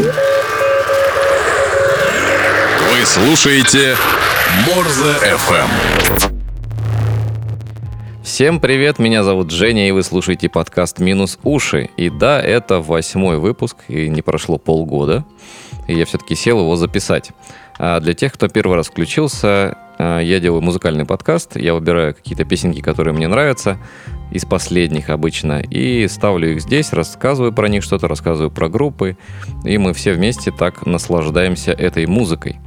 Вы слушаете Морзе FM. Всем привет, меня зовут Женя, и вы слушаете подкаст «Минус уши». И да, это восьмой выпуск, и не прошло полгода, и я все-таки сел его записать. А для тех, кто первый раз включился, я делаю музыкальный подкаст, я выбираю какие-то песенки, которые мне нравятся, из последних обычно, и ставлю их здесь, рассказываю про них что-то, рассказываю про группы, и мы все вместе так наслаждаемся этой музыкой.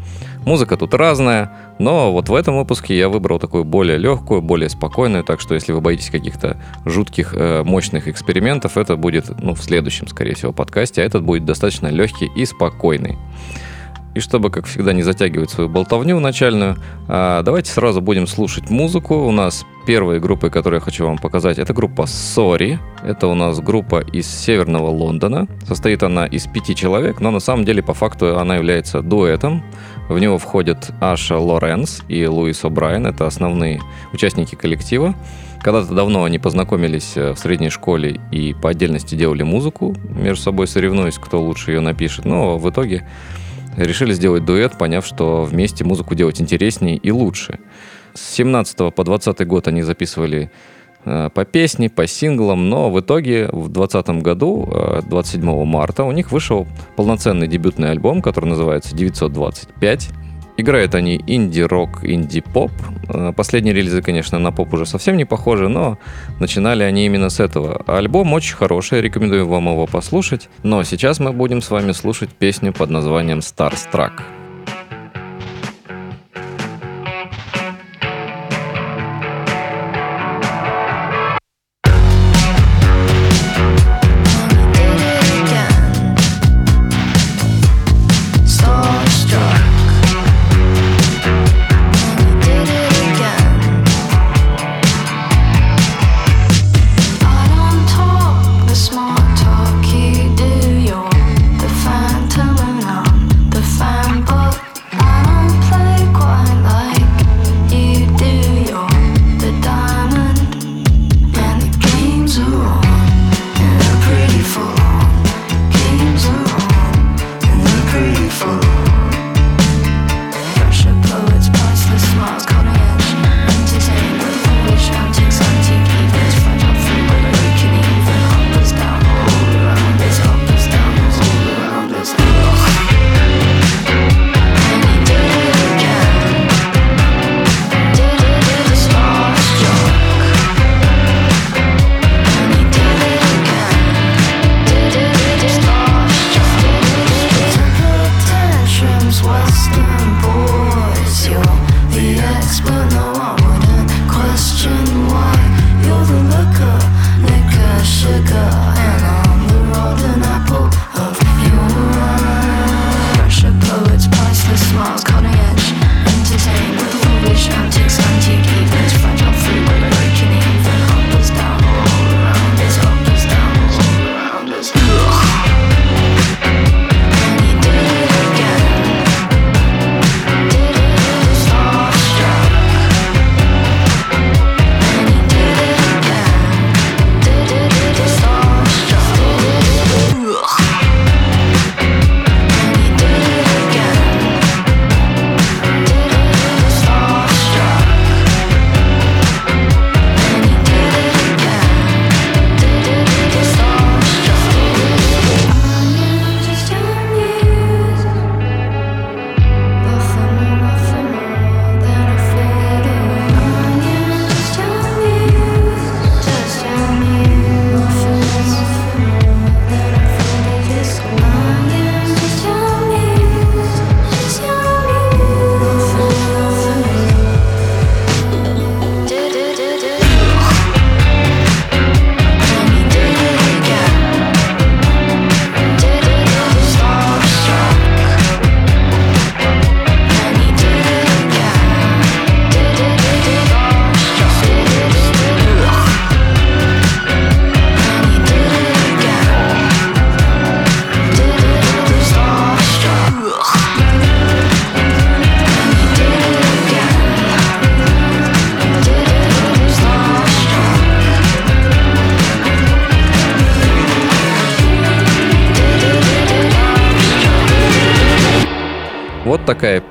Музыка тут разная, но вот в этом выпуске я выбрал такую более легкую, более спокойную, так что если вы боитесь каких-то жутких, э, мощных экспериментов, это будет ну, в следующем, скорее всего, подкасте, а этот будет достаточно легкий и спокойный. И чтобы, как всегда, не затягивать свою болтовню начальную, а, давайте сразу будем слушать музыку. У нас первая группа, которую я хочу вам показать, это группа Sorry. Это у нас группа из северного Лондона. Состоит она из пяти человек, но на самом деле по факту она является дуэтом. В него входят Аша Лоренс и Луис О'Брайен. Это основные участники коллектива. Когда-то давно они познакомились э, в средней школе и по отдельности делали музыку, между собой соревнуясь, кто лучше ее напишет. Но в итоге решили сделать дуэт, поняв, что вместе музыку делать интереснее и лучше. С 17 по 20 год они записывали э, по песне, по синглам, но в итоге в 2020 году, 27 э, марта, у них вышел полноценный дебютный альбом, который называется 925. Играют они инди-рок, инди-поп. Э, последние релизы, конечно, на поп уже совсем не похожи, но начинали они именно с этого. Альбом очень хороший, рекомендую вам его послушать. Но сейчас мы будем с вами слушать песню под названием Starstruck. Small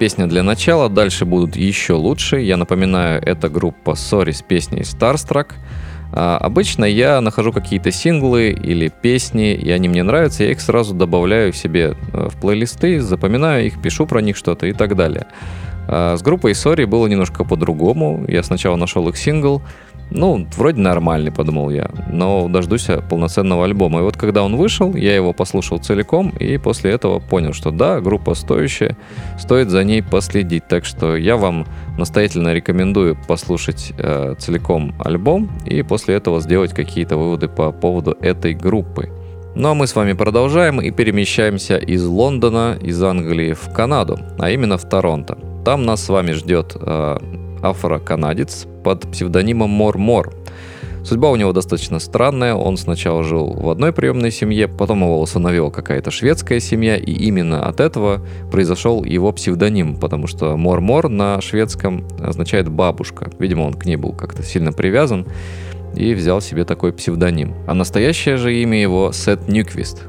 песня для начала, дальше будут еще лучше. Я напоминаю, это группа Sorry с песней Starstruck. А, обычно я нахожу какие-то синглы или песни, и они мне нравятся, я их сразу добавляю себе э, в плейлисты, запоминаю их, пишу про них что-то и так далее. А, с группой Sorry было немножко по-другому. Я сначала нашел их сингл, ну, вроде нормальный, подумал я, но дождусь полноценного альбома. И вот когда он вышел, я его послушал целиком, и после этого понял, что да, группа стоящая, стоит за ней последить. Так что я вам настоятельно рекомендую послушать э, целиком альбом и после этого сделать какие-то выводы по поводу этой группы. Ну а мы с вами продолжаем и перемещаемся из Лондона, из Англии в Канаду, а именно в Торонто. Там нас с вами ждет э, афро-канадец под псевдонимом Мор Мор. Судьба у него достаточно странная. Он сначала жил в одной приемной семье, потом его усыновила какая-то шведская семья, и именно от этого произошел его псевдоним, потому что Мор-Мор на шведском означает бабушка. Видимо, он к ней был как-то сильно привязан и взял себе такой псевдоним. А настоящее же имя его Сет Нюквист.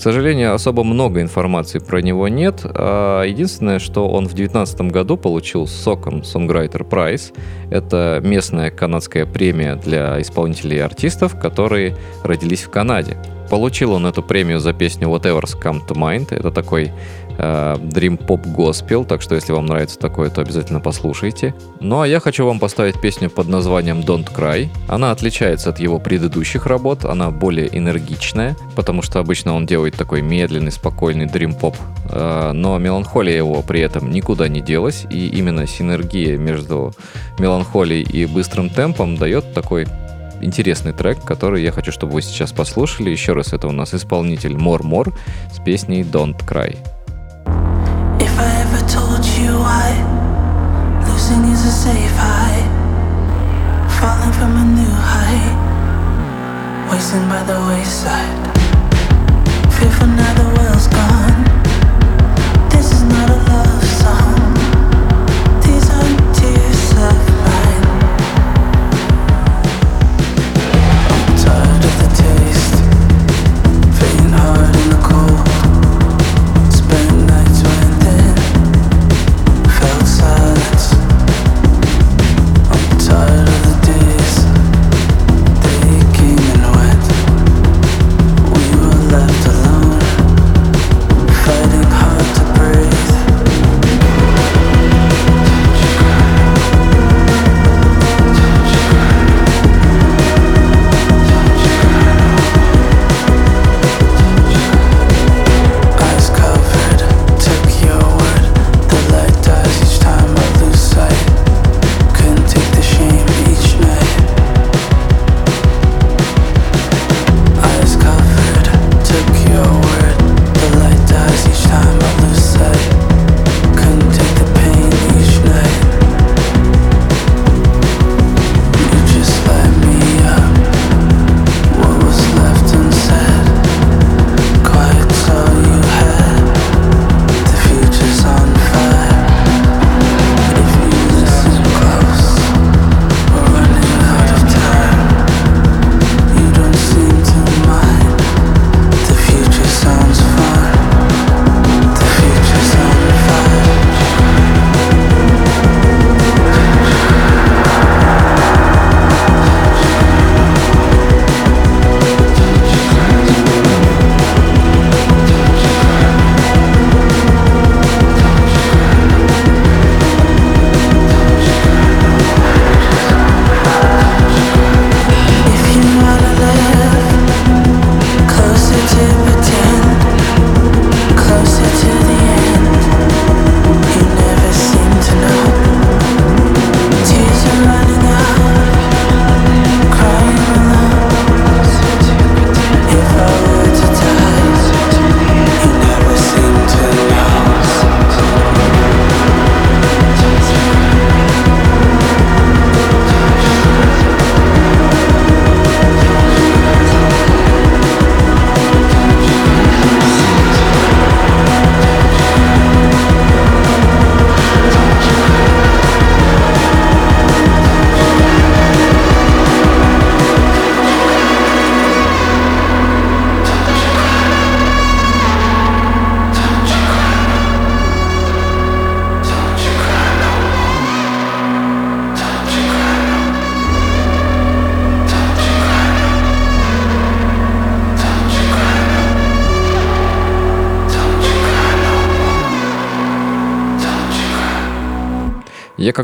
К сожалению, особо много информации про него нет. А единственное, что он в 2019 году получил Socom Songwriter Prize. Это местная канадская премия для исполнителей и артистов, которые родились в Канаде. Получил он эту премию за песню Whatever's Come to Mind. Это такой Dream Pop Gospel, так что если вам нравится такое, то обязательно послушайте. Ну а я хочу вам поставить песню под названием Don't Cry. Она отличается от его предыдущих работ, она более энергичная, потому что обычно он делает такой медленный, спокойный Dream Pop, э, но меланхолия его при этом никуда не делась, и именно синергия между меланхолией и быстрым темпом дает такой интересный трек, который я хочу, чтобы вы сейчас послушали. Еще раз, это у нас исполнитель More More с песней Don't Cry. Told you why losing is a safe high. Falling from a new height, wasting by the wayside. Fearful now the world's gone. This is not a love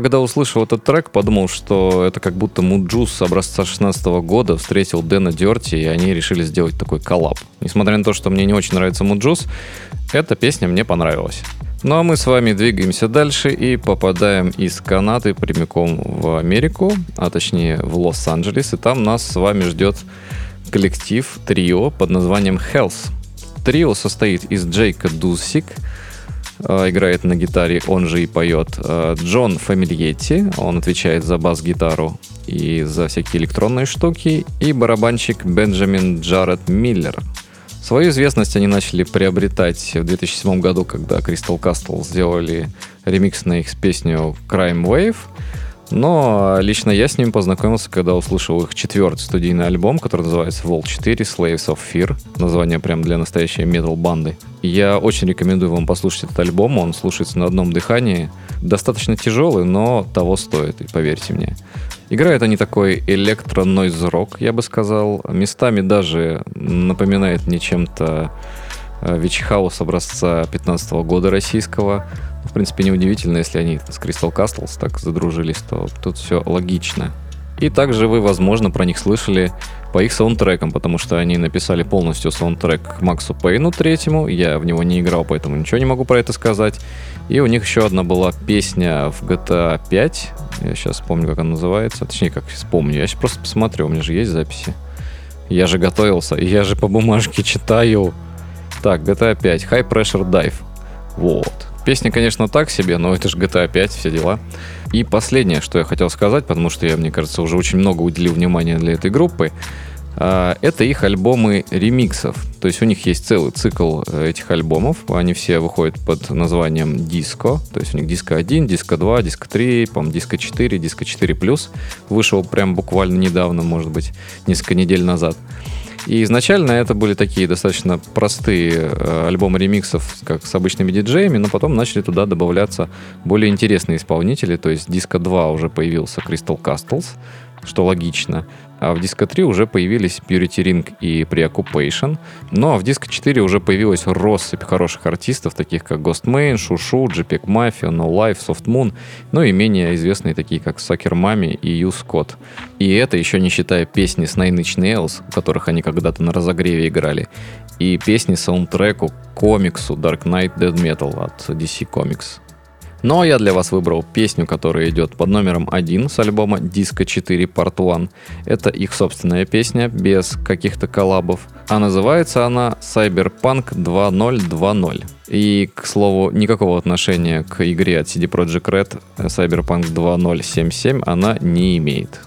когда услышал этот трек, подумал, что это как будто Mujuice образца 16 года встретил Дэна Дерти, и они решили сделать такой коллаб. Несмотря на то, что мне не очень нравится Mujuice, эта песня мне понравилась. Ну а мы с вами двигаемся дальше и попадаем из Канады прямиком в Америку, а точнее в Лос-Анджелес, и там нас с вами ждет коллектив трио под названием Health. Трио состоит из Джейка Дусик, играет на гитаре, он же и поет, э, Джон Фамильетти, он отвечает за бас-гитару и за всякие электронные штуки, и барабанщик Бенджамин Джаред Миллер. Свою известность они начали приобретать в 2007 году, когда Crystal Castle сделали ремикс на их песню Crime Wave – но лично я с ними познакомился, когда услышал их четвертый студийный альбом, который называется Vol 4 Slaves of Fear. Название прям для настоящей метал-банды. Я очень рекомендую вам послушать этот альбом. Он слушается на одном дыхании. Достаточно тяжелый, но того стоит, поверьте мне. Играют они такой электро-нойз-рок, я бы сказал. Местами даже напоминает мне чем-то Вичхаус образца 15 года российского. В принципе, неудивительно, если они с Crystal Castles так задружились, то тут все логично. И также вы, возможно, про них слышали по их саундтрекам, потому что они написали полностью саундтрек к Максу Пейну третьему. Я в него не играл, поэтому ничего не могу про это сказать. И у них еще одна была песня в GTA 5. Я сейчас помню, как она называется. Точнее, как вспомню. Я сейчас просто посмотрю, у меня же есть записи. Я же готовился, я же по бумажке читаю. Так, GTA 5, High Pressure Dive. Вот. Песня, конечно, так себе, но это же GTA 5, все дела. И последнее, что я хотел сказать, потому что я, мне кажется, уже очень много уделил внимания для этой группы, а, это их альбомы ремиксов. То есть у них есть целый цикл э, этих альбомов. Они все выходят под названием диско. То есть у них диско 1, диско 2, диско 3, по диско 4, диско 4 плюс. Вышел прям буквально недавно, может быть, несколько недель назад. И изначально это были такие достаточно простые э, альбомы ремиксов, как с обычными диджеями, но потом начали туда добавляться более интересные исполнители. То есть диско 2 уже появился Crystal Castles, что логично. А в Disco 3 уже появились Purity Ring и Preoccupation. Ну а в Disco 4 уже появилась россыпь хороших артистов, таких как Ghostmain, Шушу, JPEG Mafia, No Life, Soft Moon, ну и менее известные такие как Сокер Мами и Ю Скотт. И это еще не считая песни с Nine Inch Nails, у которых они когда-то на разогреве играли, и песни саундтреку комиксу Dark Knight Dead Metal от DC Comics. Ну а я для вас выбрал песню, которая идет под номером 1 с альбома Disco 4 Part 1. Это их собственная песня, без каких-то коллабов. А называется она Cyberpunk 2020. И, к слову, никакого отношения к игре от CD Projekt Red Cyberpunk 2077 она не имеет.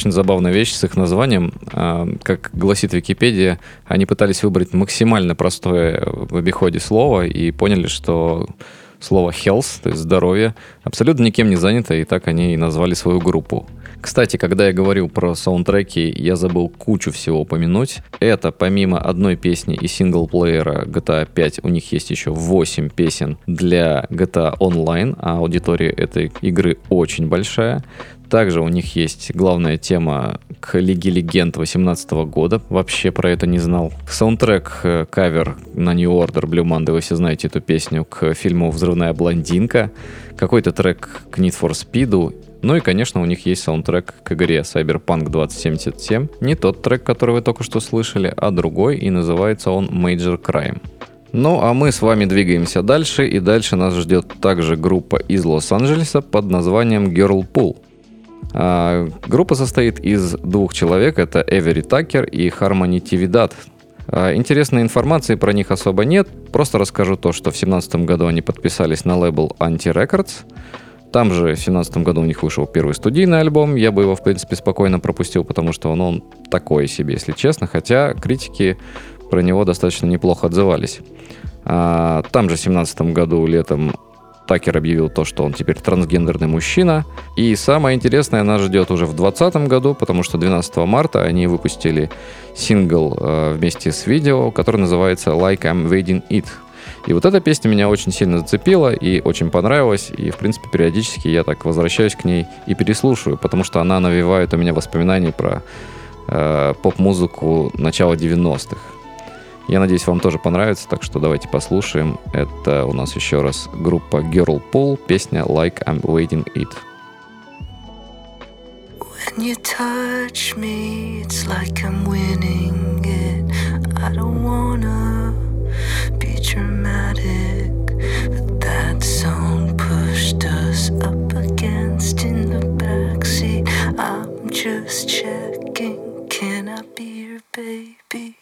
Очень забавная вещь с их названием. Э, как гласит Википедия, они пытались выбрать максимально простое в обиходе слово и поняли, что слово health, то есть здоровье, абсолютно никем не занято, и так они и назвали свою группу. Кстати, когда я говорил про саундтреки, я забыл кучу всего упомянуть. Это помимо одной песни и синглплеера GTA 5, у них есть еще 8 песен для GTA Online, а аудитория этой игры очень большая. Также у них есть главная тема к Лиге Легенд 2018 года. Вообще про это не знал. Саундтрек, э, кавер на New Order Blue Monday, вы все знаете эту песню, к фильму «Взрывная блондинка». Какой-то трек к Need for Speed. Ну и, конечно, у них есть саундтрек к игре Cyberpunk 2077. Не тот трек, который вы только что слышали, а другой, и называется он Major Crime. Ну, а мы с вами двигаемся дальше, и дальше нас ждет также группа из Лос-Анджелеса под названием Girl Pool. А, группа состоит из двух человек, это Эвери Такер и Хармони Тивидат. А, интересной информации про них особо нет, просто расскажу то, что в 2017 году они подписались на лейбл Anti Records, там же в 2017 году у них вышел первый студийный альбом. Я бы его, в принципе, спокойно пропустил, потому что он, он такой себе, если честно. Хотя критики про него достаточно неплохо отзывались. А, там же в 2017 году летом Такер объявил то, что он теперь трансгендерный мужчина. И самое интересное нас ждет уже в 2020 году, потому что 12 марта они выпустили сингл э, вместе с видео, который называется «Like I'm Waiting It». И вот эта песня меня очень сильно зацепила и очень понравилась. И, в принципе, периодически я так возвращаюсь к ней и переслушиваю, потому что она навевает у меня воспоминания про э, поп-музыку начала 90-х. Я надеюсь, вам тоже понравится, так что давайте послушаем. Это у нас еще раз группа Girl Pool, песня Like I'm Waiting It. When you touch me, it's like I'm winning it. I don't wanna be dramatic, but that song pushed us up against in the backseat. I'm just checking, baby?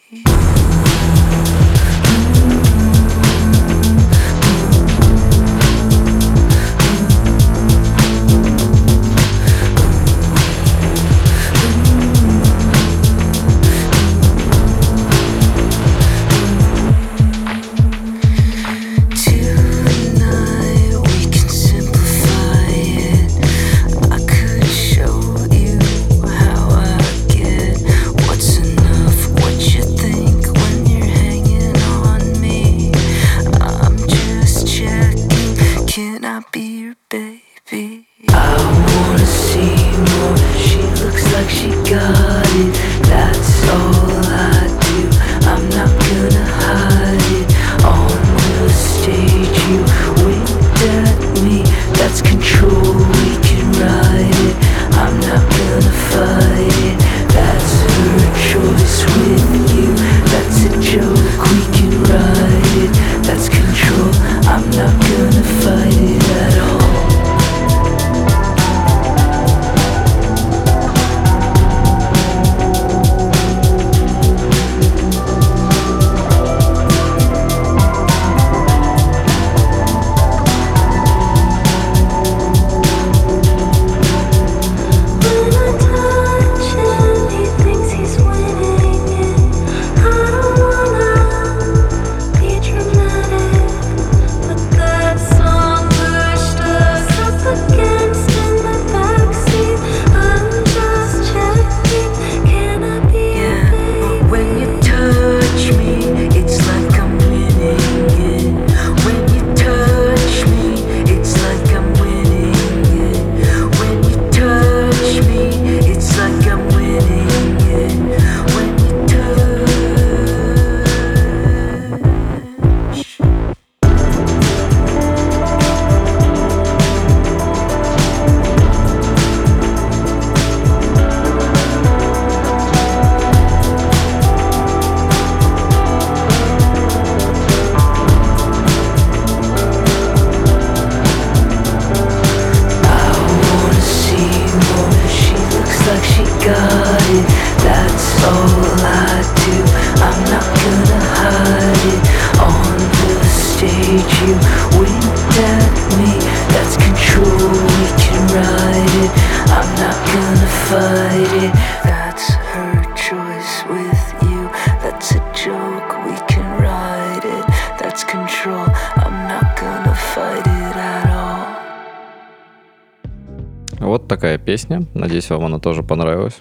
Песня. Надеюсь, вам она тоже понравилась.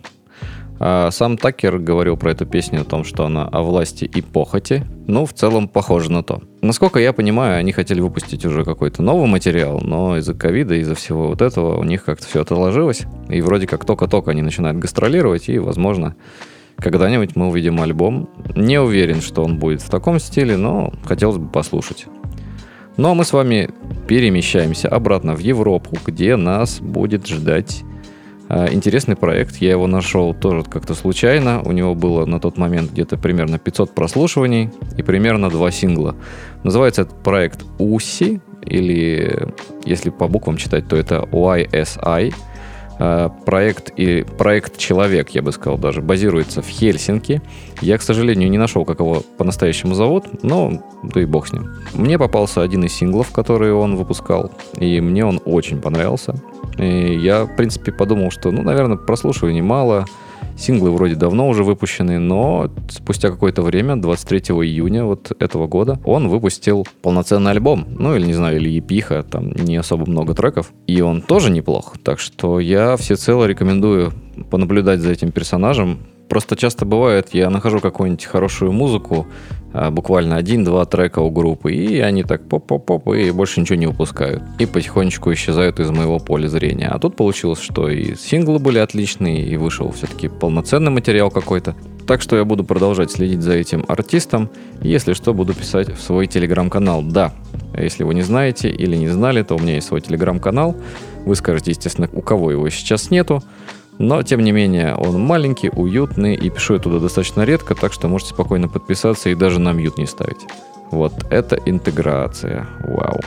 А сам Такер говорил про эту песню о том, что она о власти и похоти. Ну, в целом, похоже на то. Насколько я понимаю, они хотели выпустить уже какой-то новый материал, но из-за ковида, из-за всего вот этого у них как-то все отложилось. И вроде как только-только они начинают гастролировать, и, возможно, когда-нибудь мы увидим альбом. Не уверен, что он будет в таком стиле, но хотелось бы послушать. Ну а мы с вами перемещаемся обратно в Европу, где нас будет ждать интересный проект. Я его нашел тоже как-то случайно. У него было на тот момент где-то примерно 500 прослушиваний и примерно два сингла. Называется этот проект USI, или если по буквам читать, то это YSI. А, проект и проект «Человек», я бы сказал даже, базируется в Хельсинки. Я, к сожалению, не нашел, как его по-настоящему зовут, но да и бог с ним. Мне попался один из синглов, которые он выпускал, и мне он очень понравился. И я, в принципе, подумал, что, ну, наверное, прослушиваний мало, Синглы вроде давно уже выпущены, но спустя какое-то время, 23 июня вот этого года, он выпустил полноценный альбом. Ну, или, не знаю, или епиха, там не особо много треков. И он тоже неплох. Так что я всецело рекомендую понаблюдать за этим персонажем, Просто часто бывает, я нахожу какую-нибудь хорошую музыку, а, буквально один-два трека у группы, и они так поп-поп-поп, и больше ничего не выпускают. И потихонечку исчезают из моего поля зрения. А тут получилось, что и синглы были отличные, и вышел все-таки полноценный материал какой-то. Так что я буду продолжать следить за этим артистом. Если что, буду писать в свой телеграм-канал. Да, если вы не знаете или не знали, то у меня есть свой телеграм-канал. Вы скажете, естественно, у кого его сейчас нету. Но, тем не менее, он маленький, уютный, и пишу я туда достаточно редко, так что можете спокойно подписаться и даже на мьют не ставить. Вот это интеграция. Вау.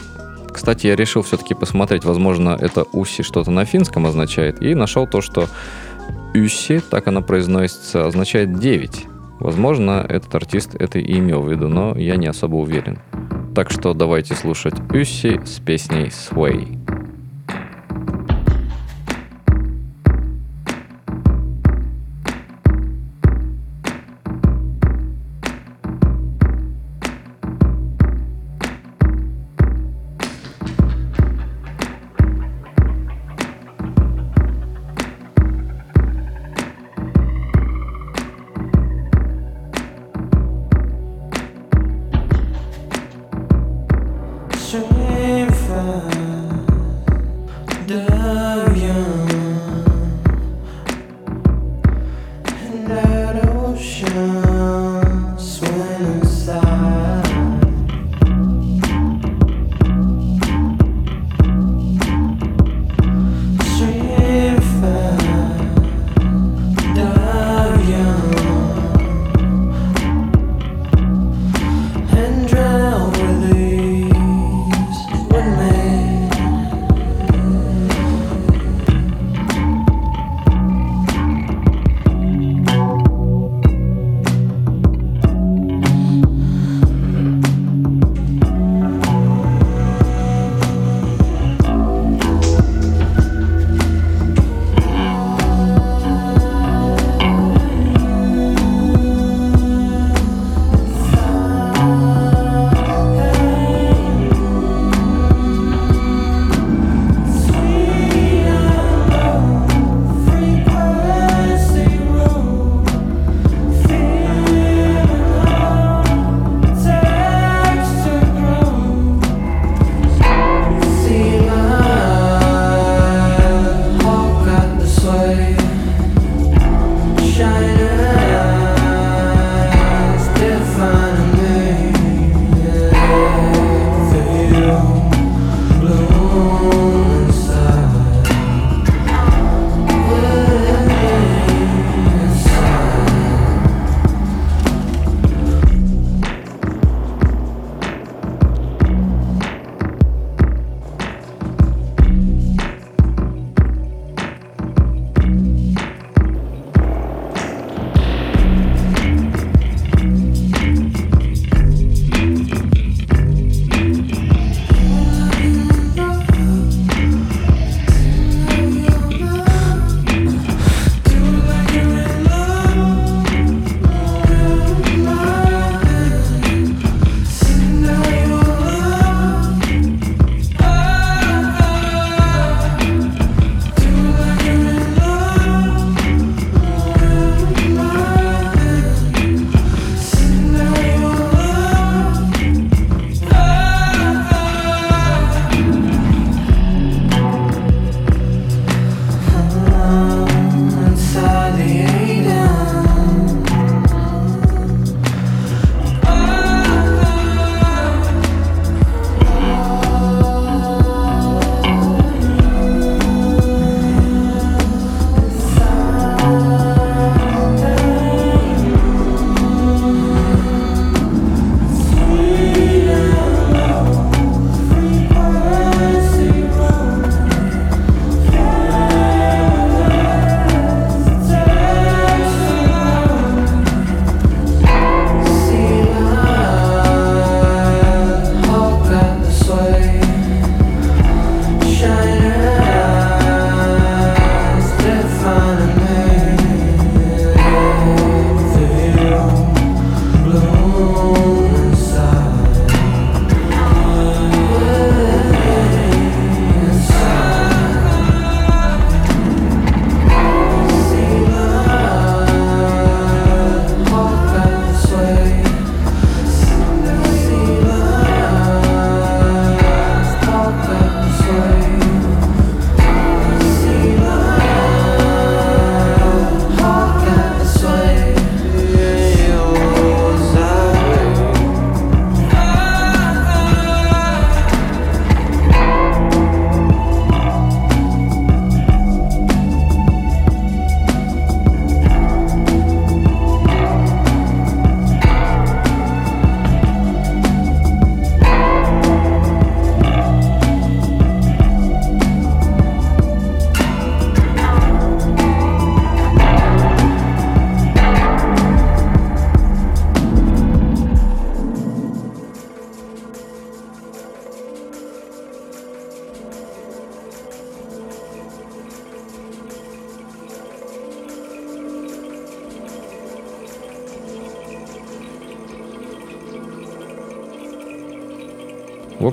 Кстати, я решил все-таки посмотреть, возможно, это уси что-то на финском означает, и нашел то, что уси, так она произносится, означает 9. Возможно, этот артист это и имел в виду, но я не особо уверен. Так что давайте слушать Уси с песней Sway.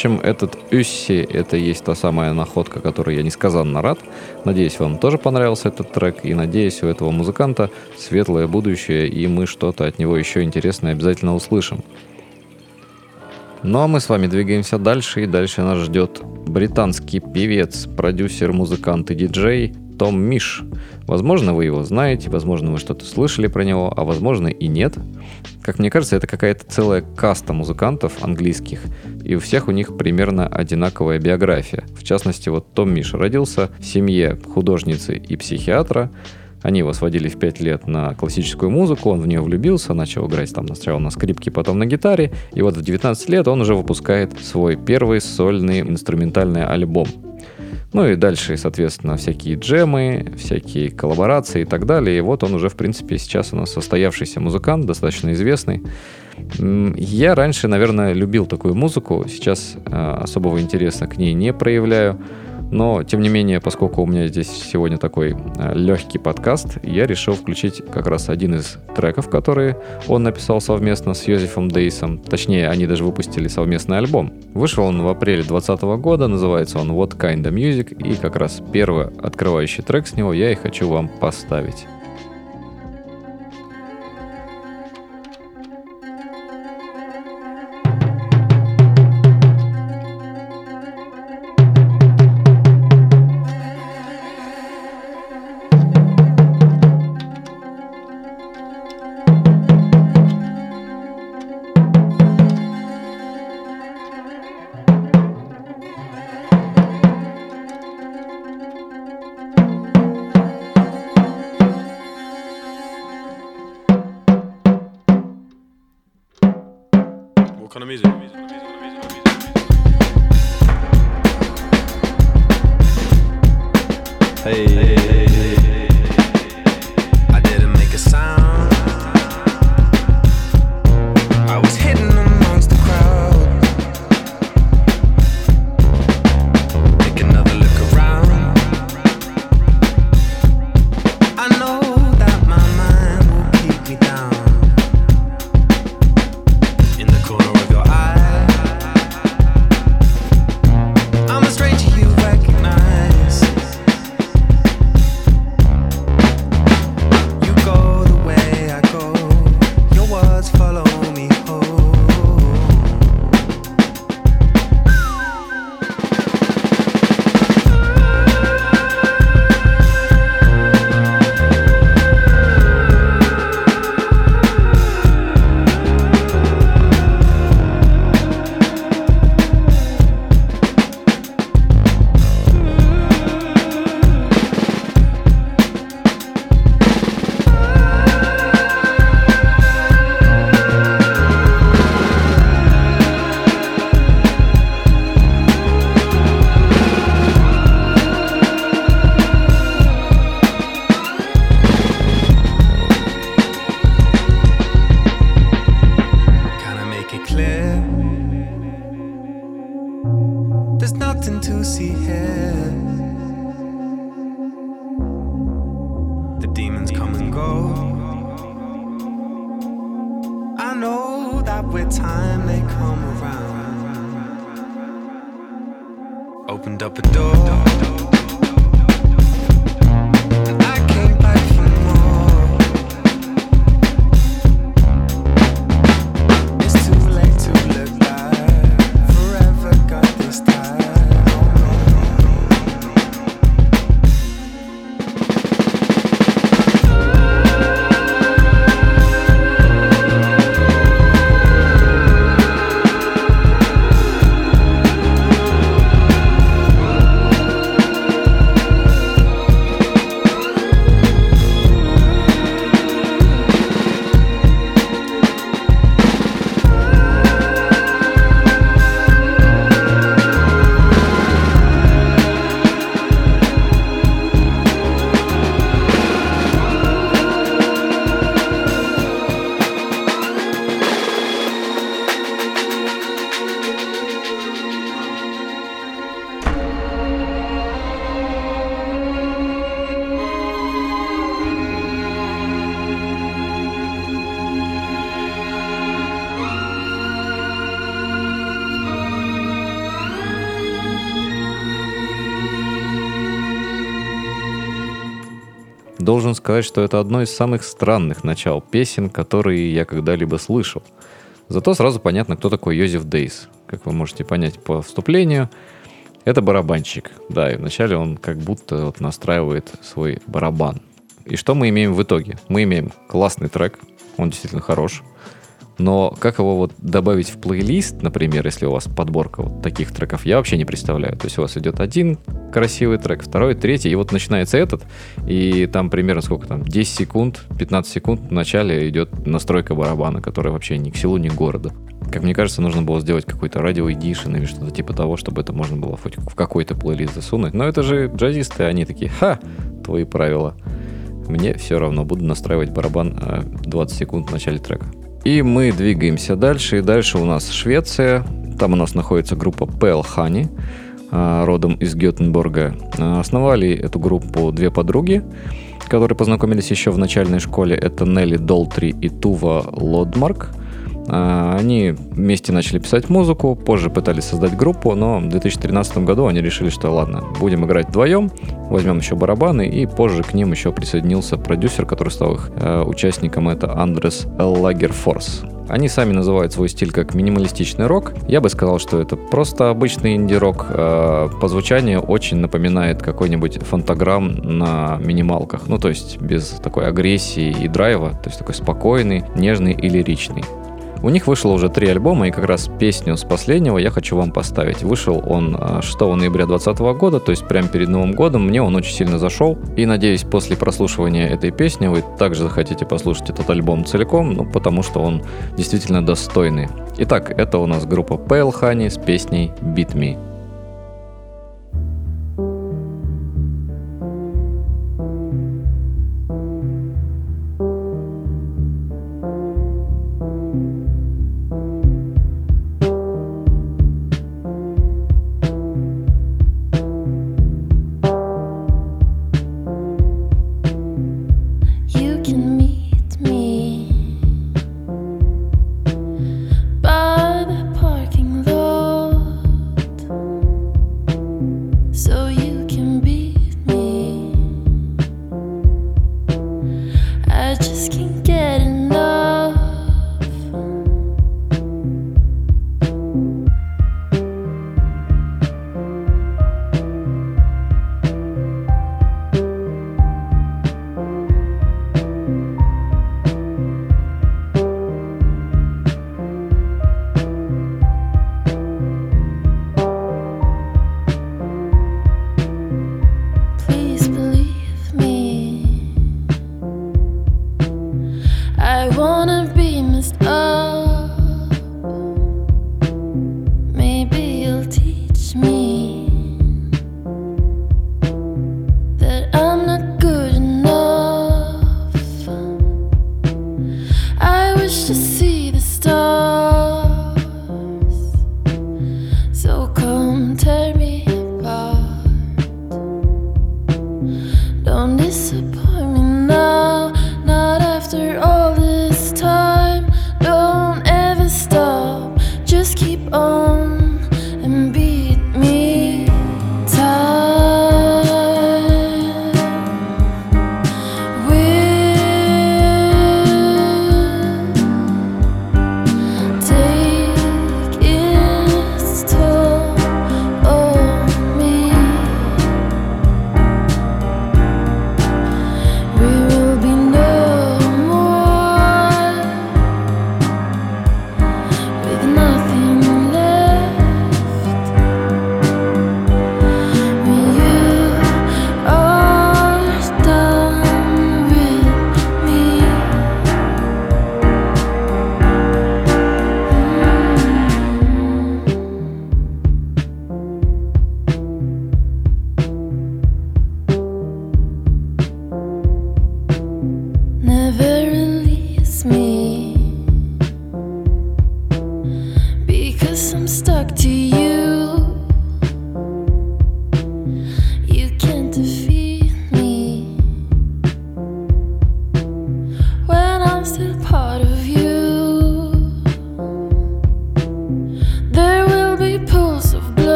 Общем, этот Юсси — это есть та самая находка, которой я несказанно рад. Надеюсь, вам тоже понравился этот трек, и надеюсь, у этого музыканта светлое будущее, и мы что-то от него еще интересное обязательно услышим. Ну а мы с вами двигаемся дальше, и дальше нас ждет британский певец, продюсер, музыкант и диджей том Миш. Возможно, вы его знаете, возможно, вы что-то слышали про него, а возможно и нет. Как мне кажется, это какая-то целая каста музыкантов английских, и у всех у них примерно одинаковая биография. В частности, вот Том Миш родился в семье художницы и психиатра, они его сводили в 5 лет на классическую музыку, он в нее влюбился, начал играть там сначала на скрипке, потом на гитаре, и вот в 19 лет он уже выпускает свой первый сольный инструментальный альбом. Ну и дальше, соответственно, всякие джемы, всякие коллаборации и так далее. И вот он уже, в принципе, сейчас у нас состоявшийся музыкант, достаточно известный. Я раньше, наверное, любил такую музыку, сейчас э, особого интереса к ней не проявляю. Но, тем не менее, поскольку у меня здесь сегодня такой э, легкий подкаст, я решил включить как раз один из треков, которые он написал совместно с Йозефом Дейсом. Точнее, они даже выпустили совместный альбом. Вышел он в апреле 2020 года, называется он What Kind of Music, и как раз первый открывающий трек с него я и хочу вам поставить. Сказать, что это одно из самых странных начал песен, которые я когда-либо слышал. Зато сразу понятно, кто такой Йозеф Дейс. Как вы можете понять по вступлению, это барабанщик. Да, и вначале он как будто вот настраивает свой барабан. И что мы имеем в итоге? Мы имеем классный трек, он действительно хорош. Но как его вот добавить в плейлист, например, если у вас подборка вот таких треков, я вообще не представляю. То есть у вас идет один красивый трек, второй, третий, и вот начинается этот, и там примерно сколько там, 10 секунд, 15 секунд в начале идет настройка барабана, которая вообще ни к селу, ни к городу. Как мне кажется, нужно было сделать какой-то радио эдишн или что-то типа того, чтобы это можно было хоть в какой-то плейлист засунуть. Но это же джазисты, они такие, ха, твои правила. Мне все равно, буду настраивать барабан 20 секунд в начале трека. И мы двигаемся дальше, и дальше у нас Швеция. Там у нас находится группа Pale Honey, а, родом из Гётеборга. А, основали эту группу две подруги, которые познакомились еще в начальной школе. Это Нелли Долтри и Тува Лодмарк. А, они вместе начали писать музыку, позже пытались создать группу, но в 2013 году они решили, что ладно, будем играть вдвоем, возьмем еще барабаны, и позже к ним еще присоединился продюсер, который стал их э, участником, это Андрес Лагерфорс. Они сами называют свой стиль как минималистичный рок. Я бы сказал, что это просто обычный инди-рок. Э, по звучанию очень напоминает какой-нибудь фантаграмм на минималках. Ну, то есть без такой агрессии и драйва. То есть такой спокойный, нежный и лиричный. У них вышло уже три альбома, и как раз песню с последнего я хочу вам поставить. Вышел он 6 а, ноября 2020 года, то есть прямо перед Новым годом. Мне он очень сильно зашел. И надеюсь, после прослушивания этой песни вы также захотите послушать этот альбом целиком, ну, потому что он действительно достойный. Итак, это у нас группа Pale Honey с песней Beat Me.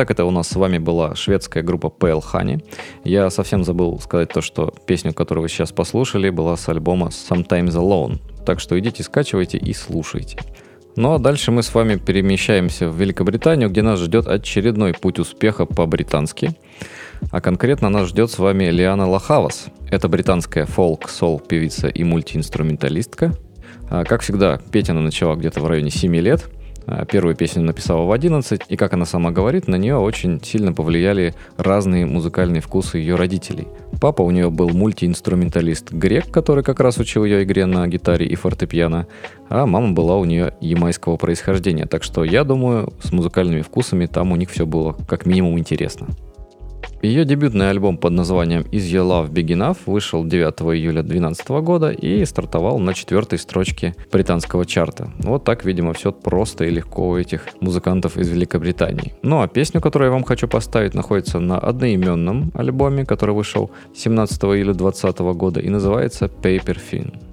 Итак, это у нас с вами была шведская группа Pale Honey. Я совсем забыл сказать то, что песню, которую вы сейчас послушали, была с альбома Sometimes Alone. Так что идите, скачивайте и слушайте. Ну а дальше мы с вами перемещаемся в Великобританию, где нас ждет очередной путь успеха по-британски. А конкретно нас ждет с вами Лиана Лахавас. Это британская фолк-сол певица и мультиинструменталистка. А, как всегда, петь она начала где-то в районе 7 лет – первую песню написала в 11, и, как она сама говорит, на нее очень сильно повлияли разные музыкальные вкусы ее родителей. Папа у нее был мультиинструменталист грек, который как раз учил ее игре на гитаре и фортепиано, а мама была у нее ямайского происхождения. Так что я думаю, с музыкальными вкусами там у них все было как минимум интересно. Ее дебютный альбом под названием Is Your Love Big Enough вышел 9 июля 2012 года и стартовал на четвертой строчке британского чарта. Вот так, видимо, все просто и легко у этих музыкантов из Великобритании. Ну а песню, которую я вам хочу поставить, находится на одноименном альбоме, который вышел 17 июля 2020 года и называется Paper Fin.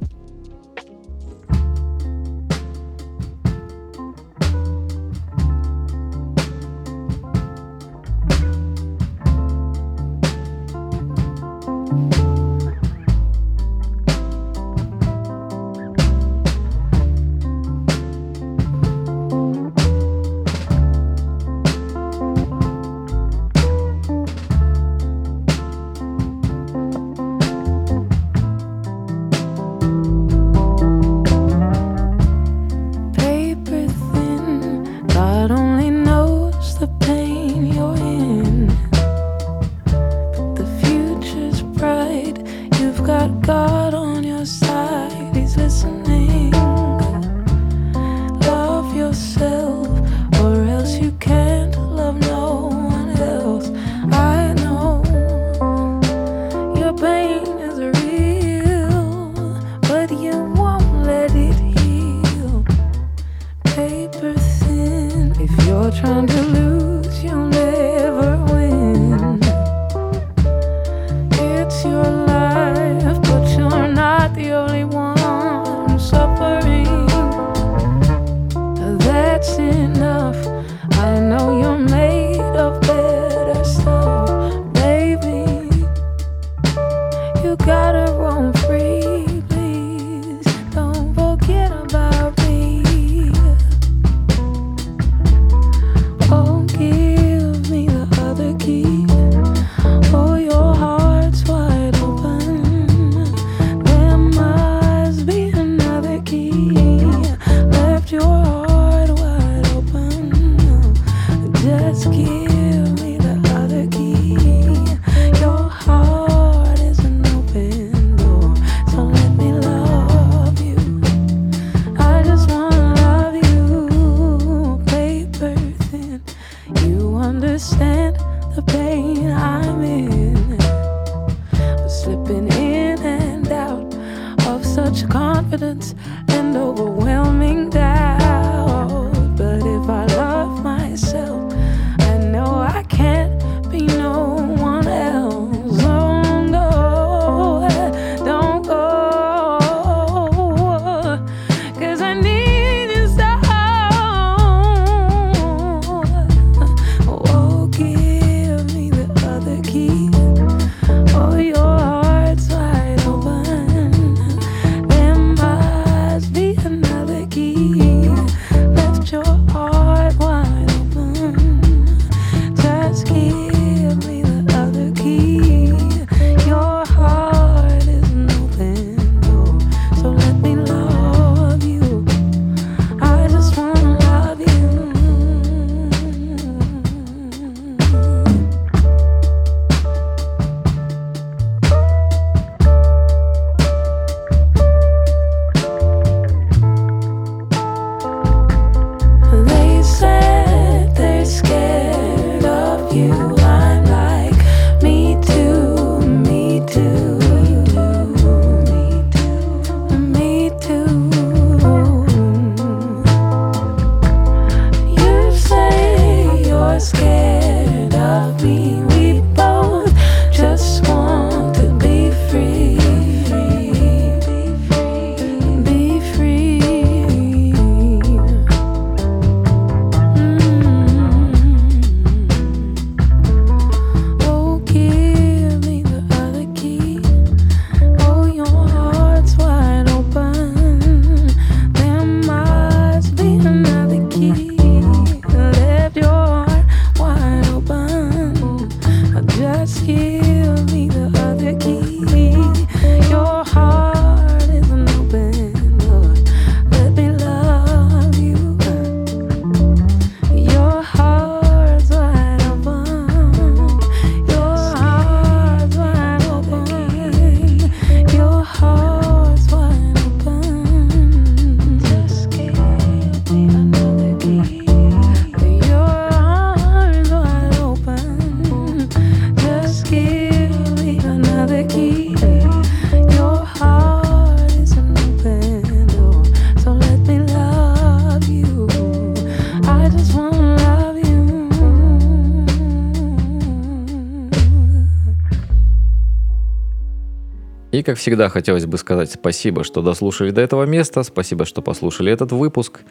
Как всегда, хотелось бы сказать спасибо, что дослушали до этого места, спасибо, что послушали этот выпуск.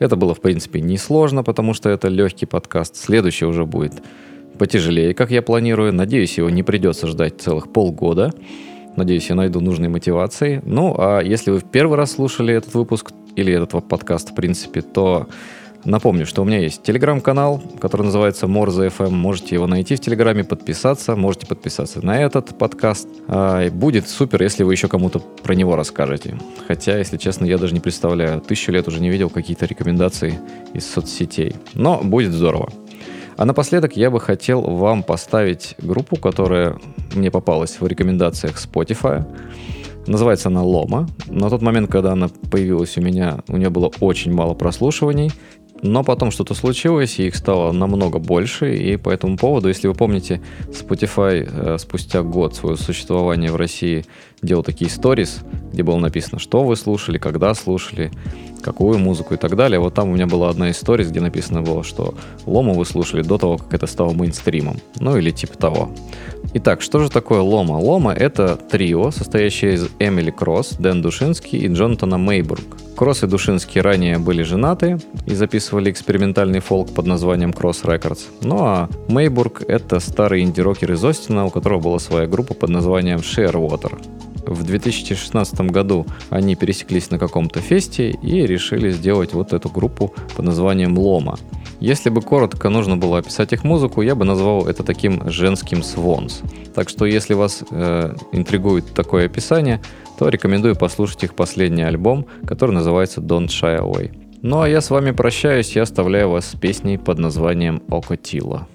Это было, в принципе, несложно, потому что это легкий подкаст. Следующий уже будет потяжелее, как я планирую. Надеюсь, его не придется ждать целых полгода. Надеюсь, я найду нужные мотивации. Ну, а если вы в первый раз слушали этот выпуск или этот подкаст, в принципе, то Напомню, что у меня есть телеграм-канал, который называется Morza FM. Можете его найти в телеграме, подписаться. Можете подписаться на этот подкаст. А, и будет супер, если вы еще кому-то про него расскажете. Хотя, если честно, я даже не представляю. Тысячу лет уже не видел какие-то рекомендации из соцсетей. Но будет здорово. А напоследок я бы хотел вам поставить группу, которая мне попалась в рекомендациях Spotify. Называется она Лома. На тот момент, когда она появилась у меня, у нее было очень мало прослушиваний. Но потом что-то случилось, и их стало намного больше, и по этому поводу, если вы помните, Spotify э, спустя год своего существования в России делал такие сторис, где было написано, что вы слушали, когда слушали, какую музыку и так далее. Вот там у меня была одна из сторис, где написано было, что Лому вы слушали до того, как это стало мейнстримом. Ну или типа того. Итак, что же такое Лома? Лома — это трио, состоящее из Эмили Кросс, Дэн Душинский и Джонатана Мейбург. Кросс и Душинский ранее были женаты и записывали экспериментальный фолк под названием Cross Records. Ну а Мейбург — это старый инди-рокер из Остина, у которого была своя группа под названием Sharewater. В 2016 году они пересеклись на каком-то фесте и решили сделать вот эту группу под названием Лома. Если бы коротко нужно было описать их музыку, я бы назвал это таким женским свонс. Так что если вас э, интригует такое описание, то рекомендую послушать их последний альбом, который называется Don't Shy Away. Ну а я с вами прощаюсь и оставляю вас с песней под названием Окотила.